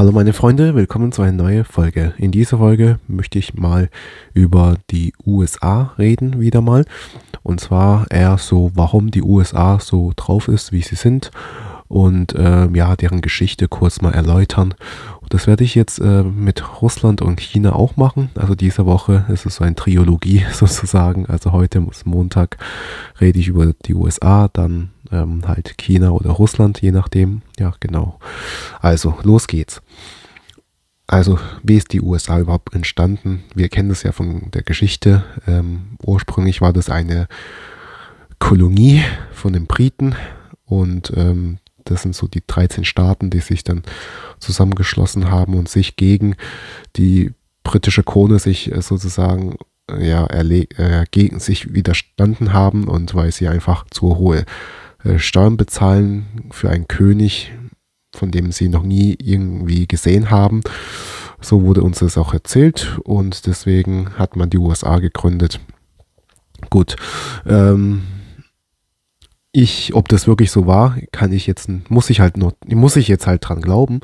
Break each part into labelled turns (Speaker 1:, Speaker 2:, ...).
Speaker 1: Hallo meine Freunde, willkommen zu einer neuen Folge. In dieser Folge möchte ich mal über die USA reden, wieder mal. Und zwar eher so, warum die USA so drauf ist, wie sie sind. Und äh, ja, deren Geschichte kurz mal erläutern. Das werde ich jetzt äh, mit Russland und China auch machen. Also diese Woche ist es so eine Triologie sozusagen. Also heute ist Montag, rede ich über die USA, dann ähm, halt China oder Russland, je nachdem. Ja, genau. Also, los geht's. Also, wie ist die USA überhaupt entstanden? Wir kennen das ja von der Geschichte. Ähm, ursprünglich war das eine Kolonie von den Briten und ähm, das sind so die 13 Staaten, die sich dann zusammengeschlossen haben und sich gegen die britische Krone sich äh, sozusagen ja, äh, gegen sich widerstanden haben und weil sie einfach zu hohe äh, Steuern bezahlen für einen König, von dem sie noch nie irgendwie gesehen haben. So wurde uns das auch erzählt und deswegen hat man die USA gegründet. Gut. Ähm, ich, ob das wirklich so war, kann ich jetzt, muss ich halt noch, muss ich jetzt halt dran glauben.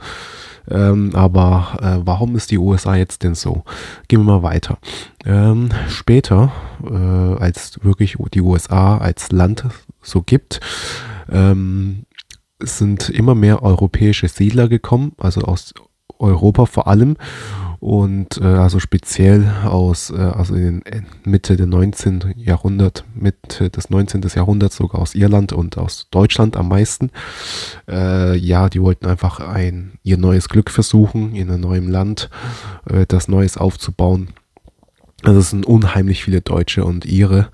Speaker 1: Ähm, aber äh, warum ist die USA jetzt denn so? Gehen wir mal weiter. Ähm, später, äh, als wirklich die USA als Land so gibt, ähm, sind immer mehr europäische Siedler gekommen, also aus Europa vor allem und äh, also speziell aus, äh, also in Mitte des 19. Jahrhundert, Mitte des 19. Jahrhunderts sogar aus Irland und aus Deutschland am meisten. Äh, ja, die wollten einfach ein, ihr neues Glück versuchen in einem neuen Land, äh, das Neues aufzubauen. Also es sind unheimlich viele Deutsche und Ire,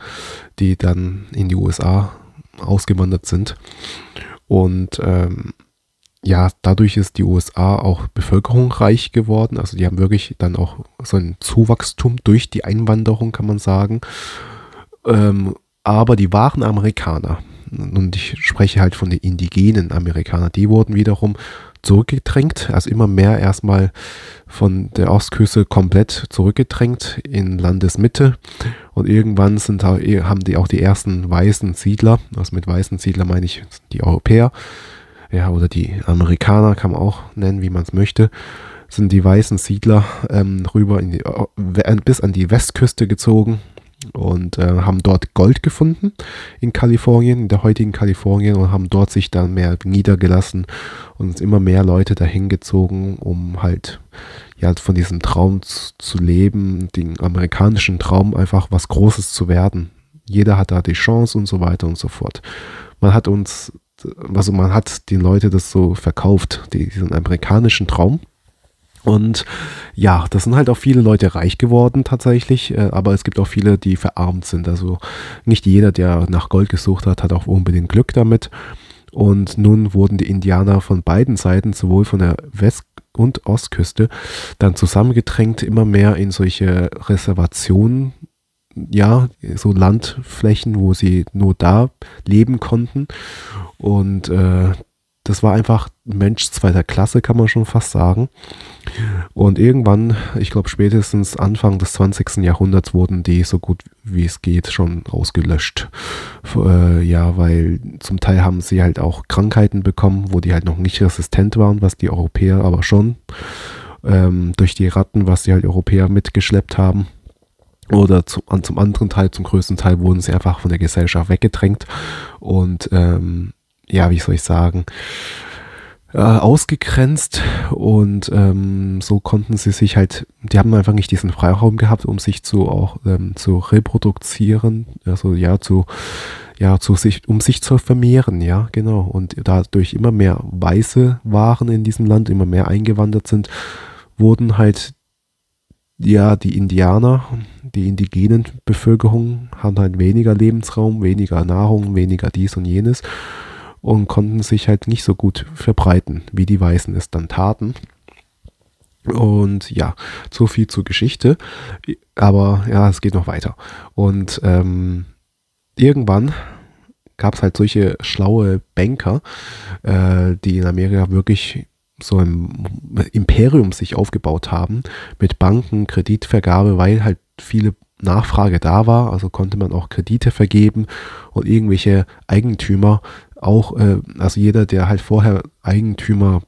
Speaker 1: die dann in die USA ausgewandert sind. Und ähm, ja, dadurch ist die USA auch bevölkerungsreich geworden. Also die haben wirklich dann auch so ein Zuwachstum durch die Einwanderung, kann man sagen. Ähm, aber die wahren Amerikaner, und ich spreche halt von den indigenen Amerikanern, die wurden wiederum zurückgedrängt, also immer mehr erstmal von der Ostküste komplett zurückgedrängt in Landesmitte. Und irgendwann sind, haben die auch die ersten weißen Siedler, also mit weißen Siedler meine ich die Europäer, ja, oder die Amerikaner kann man auch nennen, wie man es möchte, sind die weißen Siedler ähm, rüber die, äh, bis an die Westküste gezogen und äh, haben dort Gold gefunden in Kalifornien, in der heutigen Kalifornien und haben dort sich dann mehr niedergelassen und immer mehr Leute dahin gezogen, um halt ja von diesem Traum zu, zu leben, den amerikanischen Traum einfach was Großes zu werden. Jeder hat da die Chance und so weiter und so fort. Man hat uns also man hat den Leuten das so verkauft, diesen amerikanischen Traum. Und ja, das sind halt auch viele Leute reich geworden tatsächlich, äh, aber es gibt auch viele, die verarmt sind. Also nicht jeder, der nach Gold gesucht hat, hat auch unbedingt Glück damit. Und nun wurden die Indianer von beiden Seiten, sowohl von der West- und Ostküste, dann zusammengedrängt, immer mehr in solche Reservationen ja, so Landflächen, wo sie nur da leben konnten. Und äh, das war einfach ein Mensch zweiter Klasse, kann man schon fast sagen. Und irgendwann, ich glaube spätestens Anfang des 20. Jahrhunderts, wurden die so gut wie es geht schon ausgelöscht. Äh, ja, weil zum Teil haben sie halt auch Krankheiten bekommen, wo die halt noch nicht resistent waren, was die Europäer aber schon. Ähm, durch die Ratten, was die halt Europäer mitgeschleppt haben. Oder zum, zum anderen Teil, zum größten Teil wurden sie einfach von der Gesellschaft weggedrängt und ähm, ja, wie soll ich sagen, äh, ausgegrenzt und ähm, so konnten sie sich halt, die haben einfach nicht diesen Freiraum gehabt, um sich zu auch ähm, zu reproduzieren, also ja, zu ja, zu sich, um sich zu vermehren, ja, genau. Und dadurch immer mehr Weiße waren in diesem Land, immer mehr eingewandert sind, wurden halt ja die Indianer, die indigenen Bevölkerung haben halt weniger Lebensraum, weniger Nahrung, weniger dies und jenes und konnten sich halt nicht so gut verbreiten, wie die Weißen es dann taten. Und ja, so viel zur Geschichte. Aber ja, es geht noch weiter. Und ähm, irgendwann gab es halt solche schlaue Banker, äh, die in Amerika wirklich so ein Imperium sich aufgebaut haben mit Banken, Kreditvergabe, weil halt viele Nachfrage da war, also konnte man auch Kredite vergeben und irgendwelche Eigentümer auch, äh, also jeder, der halt vorher Eigentümer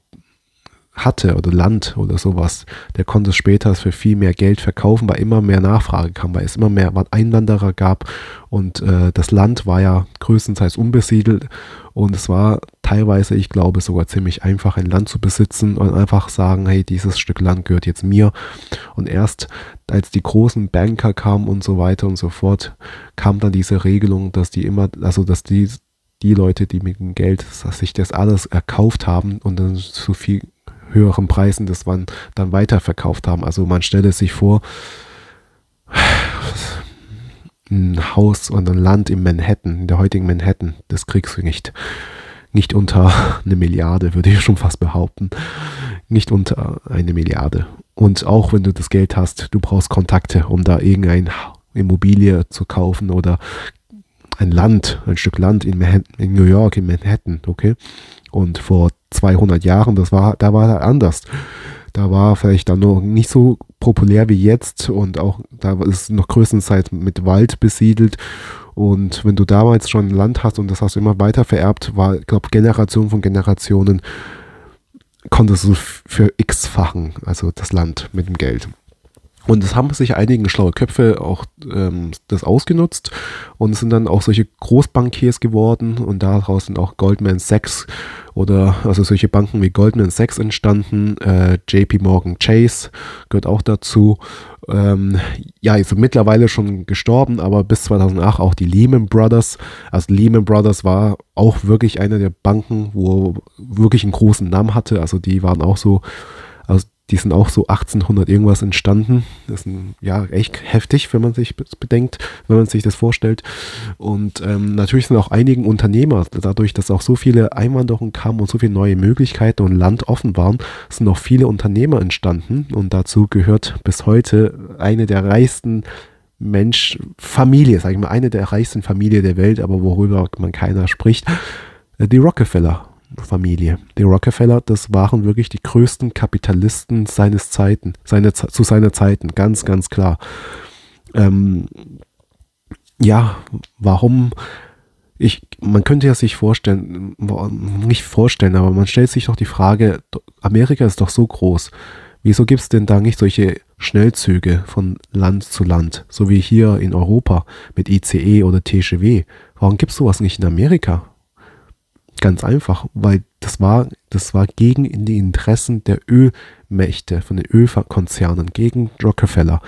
Speaker 1: hatte oder Land oder sowas, der konnte es später für viel mehr Geld verkaufen, weil immer mehr Nachfrage kam, weil es immer mehr Einwanderer gab und äh, das Land war ja größtenteils unbesiedelt und es war teilweise, ich glaube, sogar ziemlich einfach, ein Land zu besitzen und einfach sagen, hey, dieses Stück Land gehört jetzt mir. Und erst als die großen Banker kamen und so weiter und so fort, kam dann diese Regelung, dass die immer, also dass die die Leute, die mit dem Geld sich das alles erkauft haben und dann zu viel höheren Preisen das dann weiterverkauft haben. Also man stelle sich vor, ein Haus und ein Land in Manhattan, in der heutigen Manhattan, das kriegst du nicht. Nicht unter eine Milliarde, würde ich schon fast behaupten. Nicht unter eine Milliarde. Und auch wenn du das Geld hast, du brauchst Kontakte, um da irgendeine Immobilie zu kaufen oder ein Land, ein Stück Land in, in New York, in Manhattan, okay? Und vor 200 Jahren, das war, da war er anders. Da war vielleicht dann noch nicht so populär wie jetzt und auch da ist noch größtenteils mit Wald besiedelt. Und wenn du damals schon Land hast und das hast du immer weiter vererbt, war, glaube, Generation von Generationen konntest du für x-fachen, also das Land mit dem Geld. Und es haben sich einige schlaue Köpfe auch ähm, das ausgenutzt und es sind dann auch solche Großbankiers geworden und daraus sind auch Goldman Sachs oder also solche Banken wie Goldman Sachs entstanden, äh, JP Morgan Chase gehört auch dazu. Ähm, ja, ist mittlerweile schon gestorben, aber bis 2008 auch die Lehman Brothers. Also Lehman Brothers war auch wirklich eine der Banken, wo wirklich einen großen Namen hatte. Also die waren auch so die sind auch so 1800 irgendwas entstanden. Das ist ein, ja echt heftig, wenn man sich bedenkt, wenn man sich das vorstellt. Und ähm, natürlich sind auch einige Unternehmer, dadurch, dass auch so viele Einwanderungen kamen und so viele neue Möglichkeiten und Land offen waren, sind auch viele Unternehmer entstanden. Und dazu gehört bis heute eine der reichsten Mensch, Familie, sage ich mal, eine der reichsten Familien der Welt, aber worüber man keiner spricht, äh, die Rockefeller. Familie. Die Rockefeller, das waren wirklich die größten Kapitalisten seines Zeiten, seine, zu seiner Zeiten, ganz, ganz klar. Ähm, ja, warum? Ich, man könnte ja sich vorstellen, nicht vorstellen, aber man stellt sich doch die Frage, Amerika ist doch so groß. Wieso gibt es denn da nicht solche Schnellzüge von Land zu Land, so wie hier in Europa mit ICE oder TGW? Warum gibt es sowas nicht in Amerika? Ganz einfach, weil das war, das war gegen die Interessen der Ölmächte, von den Ölkonzernen, gegen Rockefeller,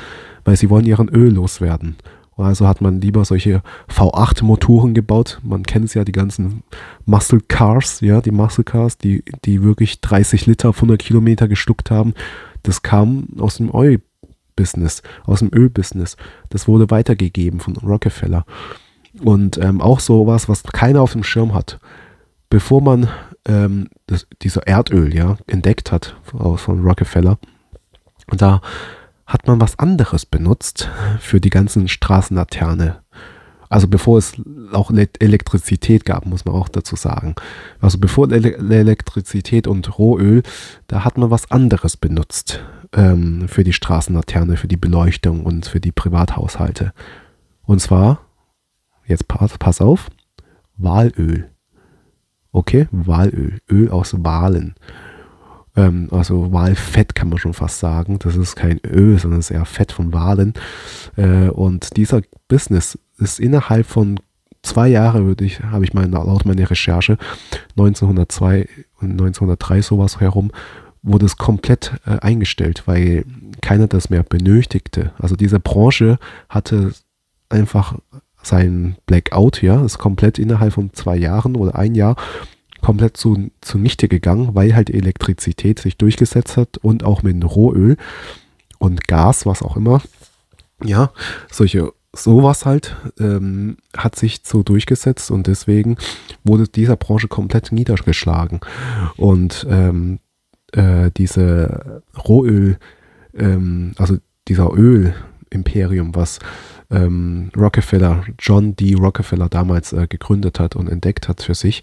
Speaker 1: weil sie wollen ihren Öl loswerden. Also hat man lieber solche V8-Motoren gebaut. Man kennt es ja, die ganzen Muscle Cars, ja, die Muscle Cars, die, die wirklich 30 Liter auf 100 Kilometer geschluckt haben. Das kam aus dem Oil-Business, aus dem Ölbusiness. Das wurde weitergegeben von Rockefeller. Und ähm, auch sowas, was keiner auf dem Schirm hat bevor man ähm, das, dieser Erdöl ja entdeckt hat von Rockefeller, da hat man was anderes benutzt für die ganzen Straßenlaterne. Also bevor es auch Elektrizität gab, muss man auch dazu sagen. Also bevor Elektrizität und Rohöl, da hat man was anderes benutzt ähm, für die Straßenlaterne, für die Beleuchtung und für die Privathaushalte. Und zwar, jetzt pass, pass auf, Walöl. Okay, Walöl, Öl aus Walen. Ähm, also Walfett kann man schon fast sagen. Das ist kein Öl, sondern es ist eher Fett von Walen. Äh, und dieser Business ist innerhalb von zwei Jahren, würde ich, habe ich mal laut meiner Recherche, 1902 und 1903 sowas herum, wurde es komplett äh, eingestellt, weil keiner das mehr benötigte. Also diese Branche hatte einfach sein Blackout, ja, ist komplett innerhalb von zwei Jahren oder ein Jahr komplett zu, zunichte gegangen, weil halt Elektrizität sich durchgesetzt hat und auch mit Rohöl und Gas, was auch immer. Ja, solche sowas halt ähm, hat sich so durchgesetzt und deswegen wurde dieser Branche komplett niedergeschlagen. Und ähm, äh, diese Rohöl, ähm, also dieser Ölimperium, was ähm, Rockefeller, John D. Rockefeller damals äh, gegründet hat und entdeckt hat für sich.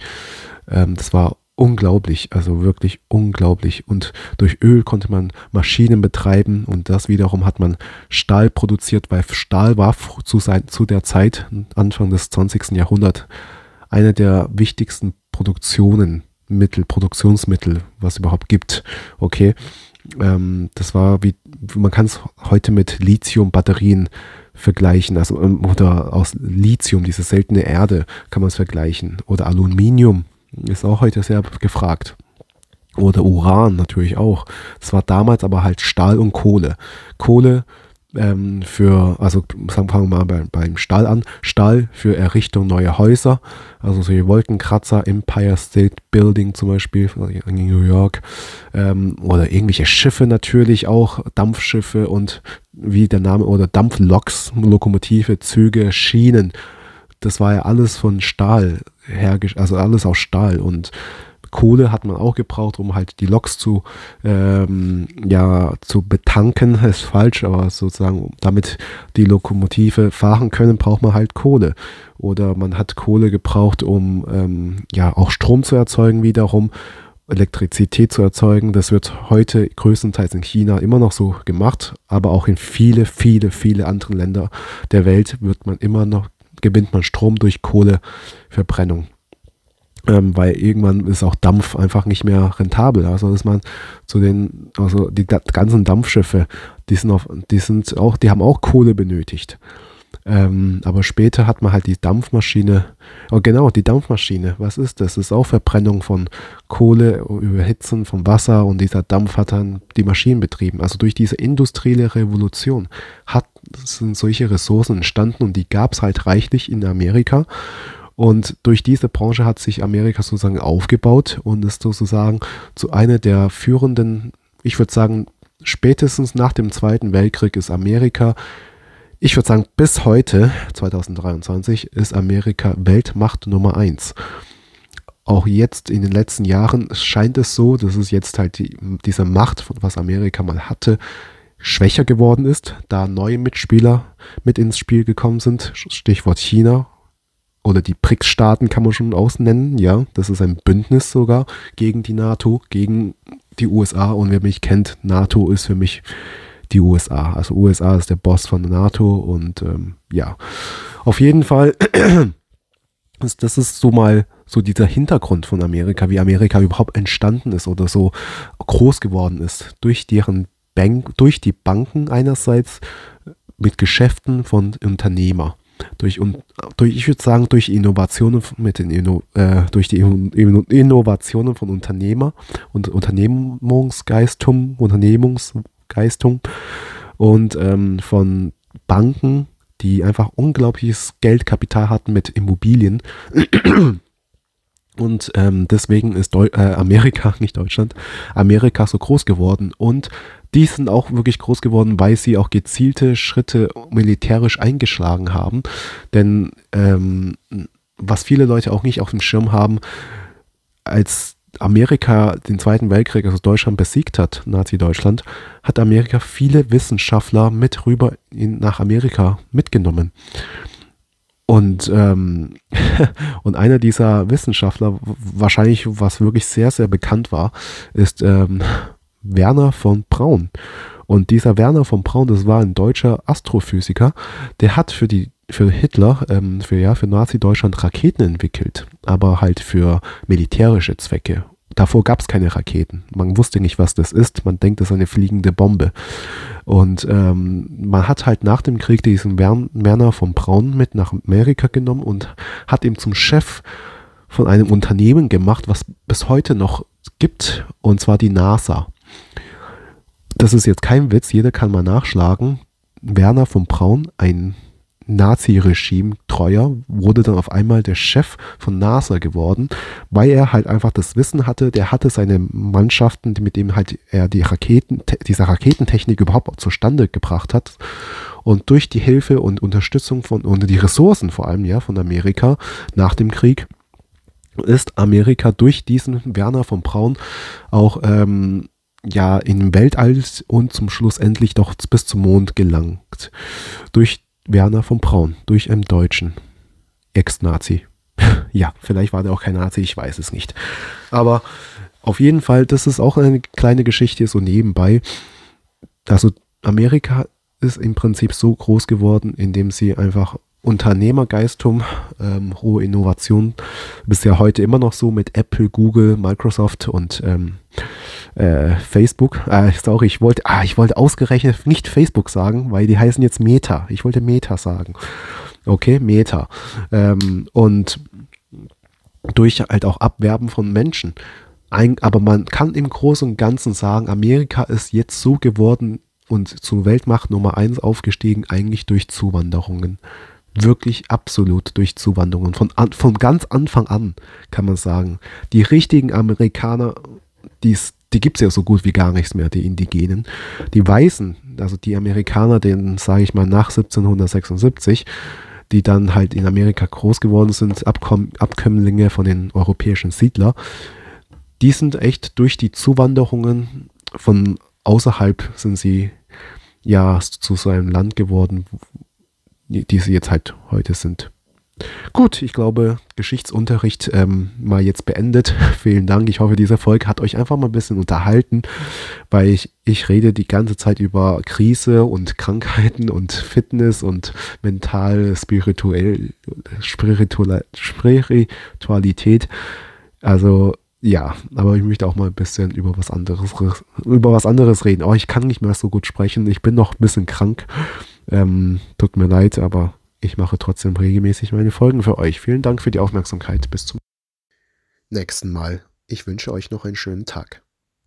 Speaker 1: Ähm, das war unglaublich, also wirklich unglaublich. Und durch Öl konnte man Maschinen betreiben und das wiederum hat man Stahl produziert, weil Stahl war zu, sein, zu der Zeit, Anfang des 20. Jahrhunderts, eine der wichtigsten Produktionen Mittel, Produktionsmittel, was es überhaupt gibt. Okay. Ähm, das war wie, man kann es heute mit Lithium-Batterien vergleichen, also ähm, oder aus Lithium, diese seltene Erde, kann man es vergleichen. Oder Aluminium ist auch heute sehr gefragt. Oder Uran natürlich auch. Das war damals aber halt Stahl und Kohle. Kohle ähm, für, also sagen wir mal bei, beim Stahl an, Stahl für Errichtung neuer Häuser, also solche Wolkenkratzer, Empire State Building zum Beispiel in New York, ähm, oder irgendwelche Schiffe natürlich auch, Dampfschiffe und wie der Name, oder Dampfloks, Lokomotive, Züge, Schienen. Das war ja alles von Stahl hergestellt, also alles aus Stahl und Kohle hat man auch gebraucht, um halt die Loks zu, ähm, ja, zu betanken, ist falsch, aber sozusagen, damit die Lokomotive fahren können, braucht man halt Kohle. Oder man hat Kohle gebraucht, um ähm, ja auch Strom zu erzeugen wiederum. Elektrizität zu erzeugen. Das wird heute größtenteils in China immer noch so gemacht, aber auch in viele, viele, viele anderen Länder der Welt wird man immer noch, gewinnt man Strom durch Kohleverbrennung ähm, weil irgendwann ist auch Dampf einfach nicht mehr rentabel. Also dass man zu den, also die ganzen Dampfschiffe, die sind, auf, die sind auch, die haben auch Kohle benötigt. Ähm, aber später hat man halt die Dampfmaschine, oh genau, die Dampfmaschine, was ist das? Das ist auch Verbrennung von Kohle, Überhitzen von Wasser und dieser Dampf hat dann die Maschinen betrieben. Also durch diese industrielle Revolution hat, sind solche Ressourcen entstanden und die gab es halt reichlich in Amerika. Und durch diese Branche hat sich Amerika sozusagen aufgebaut und ist sozusagen zu einer der führenden, ich würde sagen, spätestens nach dem Zweiten Weltkrieg ist Amerika, ich würde sagen, bis heute, 2023, ist Amerika Weltmacht Nummer eins. Auch jetzt in den letzten Jahren scheint es so, dass es jetzt halt die, diese Macht, was Amerika mal hatte, schwächer geworden ist, da neue Mitspieler mit ins Spiel gekommen sind. Stichwort China oder die BRICS-Staaten kann man schon ausnennen, ja. Das ist ein Bündnis sogar gegen die NATO, gegen die USA. Und wer mich kennt, NATO ist für mich die USA. Also USA ist der Boss von der NATO und ähm, ja, auf jeden Fall, das ist so mal so dieser Hintergrund von Amerika, wie Amerika überhaupt entstanden ist oder so groß geworden ist durch deren Bank, durch die Banken einerseits mit Geschäften von Unternehmer durch, durch ich würde sagen, durch Innovationen mit den Inno, äh, durch die Innovationen von Unternehmer und Unternehmungsgeistum, Unternehmungsgeistum und ähm, von Banken, die einfach unglaubliches Geldkapital hatten mit Immobilien. Und ähm, deswegen ist Deu äh, Amerika, nicht Deutschland, Amerika so groß geworden. Und die sind auch wirklich groß geworden, weil sie auch gezielte Schritte militärisch eingeschlagen haben. Denn ähm, was viele Leute auch nicht auf dem Schirm haben, als Amerika den Zweiten Weltkrieg, also Deutschland besiegt hat, Nazi-Deutschland, hat Amerika viele Wissenschaftler mit rüber in, nach Amerika mitgenommen. Und, ähm, und einer dieser Wissenschaftler, wahrscheinlich was wirklich sehr, sehr bekannt war, ist ähm, Werner von Braun. Und dieser Werner von Braun, das war ein deutscher Astrophysiker, der hat für die für Hitler, ähm, für ja, für Nazi-Deutschland Raketen entwickelt, aber halt für militärische Zwecke. Davor gab es keine Raketen. Man wusste nicht, was das ist. Man denkt, das ist eine fliegende Bombe. Und ähm, man hat halt nach dem Krieg diesen Werner von Braun mit nach Amerika genommen und hat ihn zum Chef von einem Unternehmen gemacht, was bis heute noch gibt, und zwar die NASA das ist jetzt kein Witz, jeder kann mal nachschlagen. Werner von Braun, ein Nazi-Regime treuer, wurde dann auf einmal der Chef von NASA geworden, weil er halt einfach das Wissen hatte, der hatte seine Mannschaften, mit dem halt er die Raketen, diese Raketentechnik überhaupt zustande gebracht hat. Und durch die Hilfe und Unterstützung von und die Ressourcen vor allem ja von Amerika nach dem Krieg ist Amerika durch diesen Werner von Braun auch ähm, ja in Weltall und zum Schluss endlich doch bis zum Mond gelangt. Durch Werner von Braun, durch einen Deutschen. Ex-Nazi. ja, vielleicht war der auch kein Nazi, ich weiß es nicht. Aber auf jeden Fall, das ist auch eine kleine Geschichte so nebenbei. Also Amerika ist im Prinzip so groß geworden, indem sie einfach Unternehmergeistum, ähm, hohe Innovation. Bisher heute immer noch so mit Apple, Google, Microsoft und ähm, äh, Facebook. Äh, sorry, ich wollte, ah, ich wollte ausgerechnet nicht Facebook sagen, weil die heißen jetzt Meta. Ich wollte Meta sagen. Okay, Meta. Ähm, und durch halt auch Abwerben von Menschen. Ein, aber man kann im Großen und Ganzen sagen, Amerika ist jetzt so geworden und zur Weltmacht Nummer eins aufgestiegen, eigentlich durch Zuwanderungen wirklich absolut durch Zuwanderungen. Von, an, von ganz Anfang an kann man sagen, die richtigen Amerikaner, die's, die gibt es ja so gut wie gar nichts mehr, die Indigenen. Die Weißen, also die Amerikaner, den sage ich mal nach 1776, die dann halt in Amerika groß geworden sind, Abkomm Abkömmlinge von den europäischen Siedlern, die sind echt durch die Zuwanderungen von außerhalb sind sie ja zu so einem Land geworden, die sie jetzt halt heute sind. Gut, ich glaube, Geschichtsunterricht ähm, mal jetzt beendet. Vielen Dank. Ich hoffe, diese Folge hat euch einfach mal ein bisschen unterhalten, weil ich, ich rede die ganze Zeit über Krise und Krankheiten und Fitness und mental, spirituell, spiritual, Spiritualität. Also ja, aber ich möchte auch mal ein bisschen über was anderes, über was anderes reden. Oh, ich kann nicht mehr so gut sprechen. Ich bin noch ein bisschen krank. Ähm, tut mir leid, aber ich mache trotzdem regelmäßig meine Folgen für euch. Vielen Dank für die Aufmerksamkeit. Bis zum nächsten Mal. Ich wünsche euch noch einen schönen Tag.